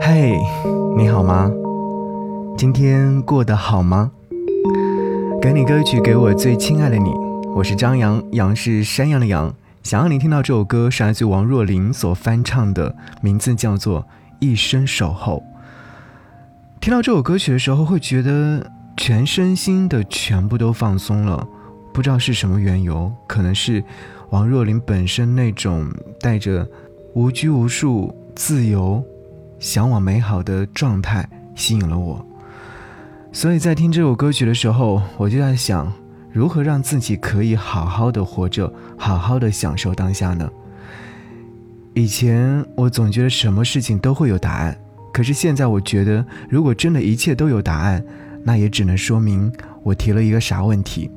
嘿，你好吗？今天过得好吗？给你歌曲，给我最亲爱的你。我是张扬，杨是山羊的羊。想要你听到这首歌，是来自王若琳所翻唱的，名字叫做《一生守候》。听到这首歌曲的时候，会觉得全身心的全部都放松了。不知道是什么缘由，可能是王若琳本身那种带着无拘无束、自由、向往美好的状态吸引了我。所以在听这首歌曲的时候，我就在想，如何让自己可以好好的活着，好好的享受当下呢？以前我总觉得什么事情都会有答案。可是现在，我觉得，如果真的一切都有答案，那也只能说明我提了一个啥问题。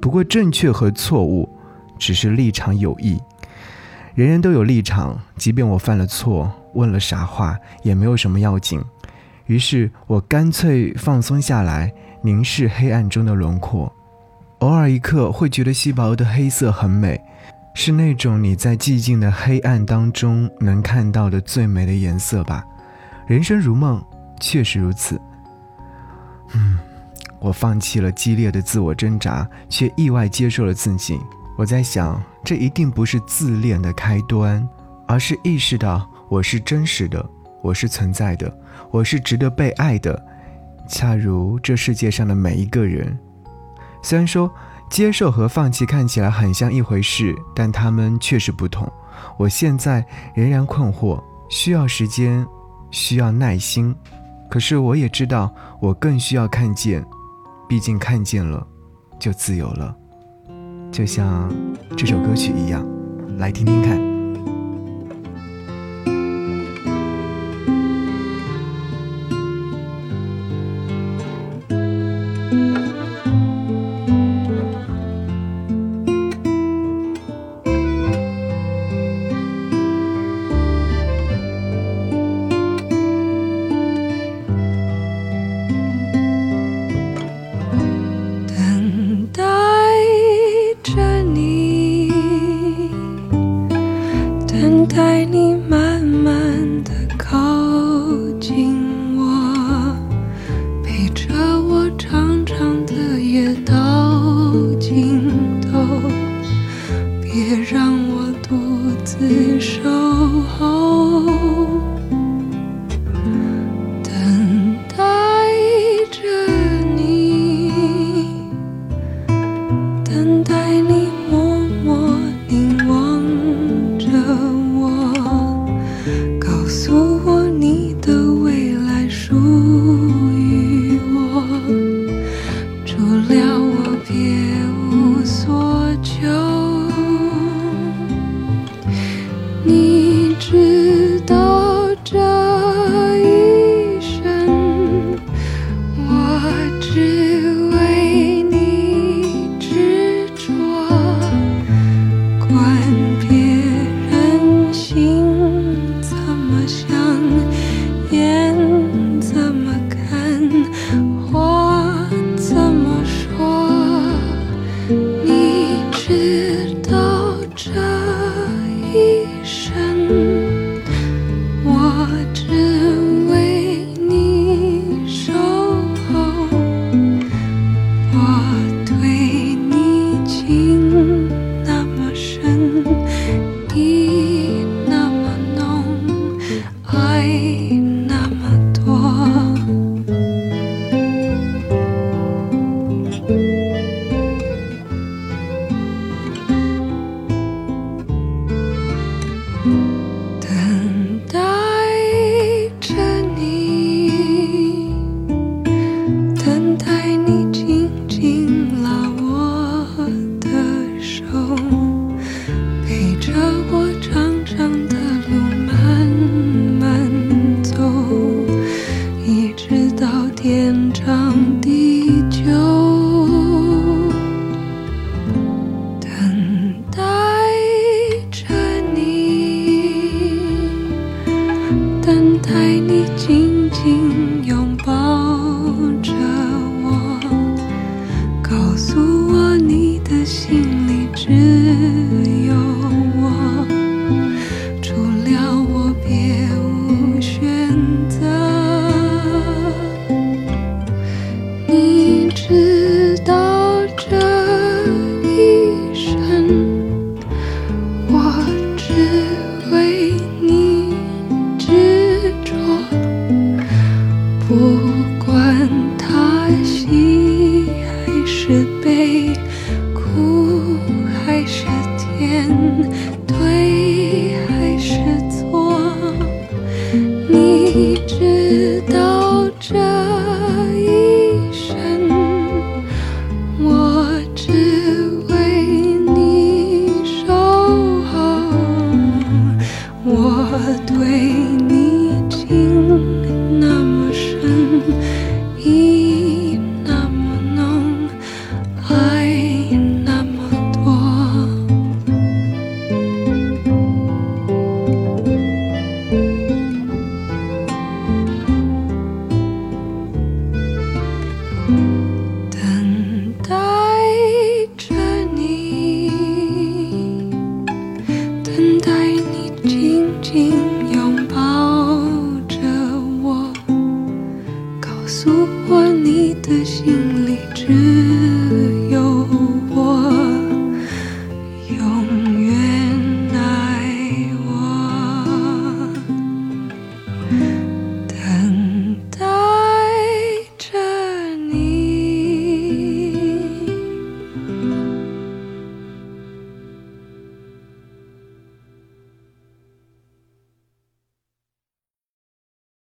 不过，正确和错误只是立场有异，人人都有立场，即便我犯了错，问了傻话，也没有什么要紧。于是我干脆放松下来，凝视黑暗中的轮廓。偶尔一刻会觉得稀薄的黑色很美，是那种你在寂静的黑暗当中能看到的最美的颜色吧。人生如梦，确实如此。嗯，我放弃了激烈的自我挣扎，却意外接受了自己。我在想，这一定不是自恋的开端，而是意识到我是真实的，我是存在的，我是值得被爱的，恰如这世界上的每一个人。虽然说接受和放弃看起来很像一回事，但他们确实不同。我现在仍然困惑，需要时间。需要耐心，可是我也知道，我更需要看见，毕竟看见了，就自由了，就像这首歌曲一样，来听听看。告诉我你的心里只有我除了我别无选择你知道这一生我只为你执着不是背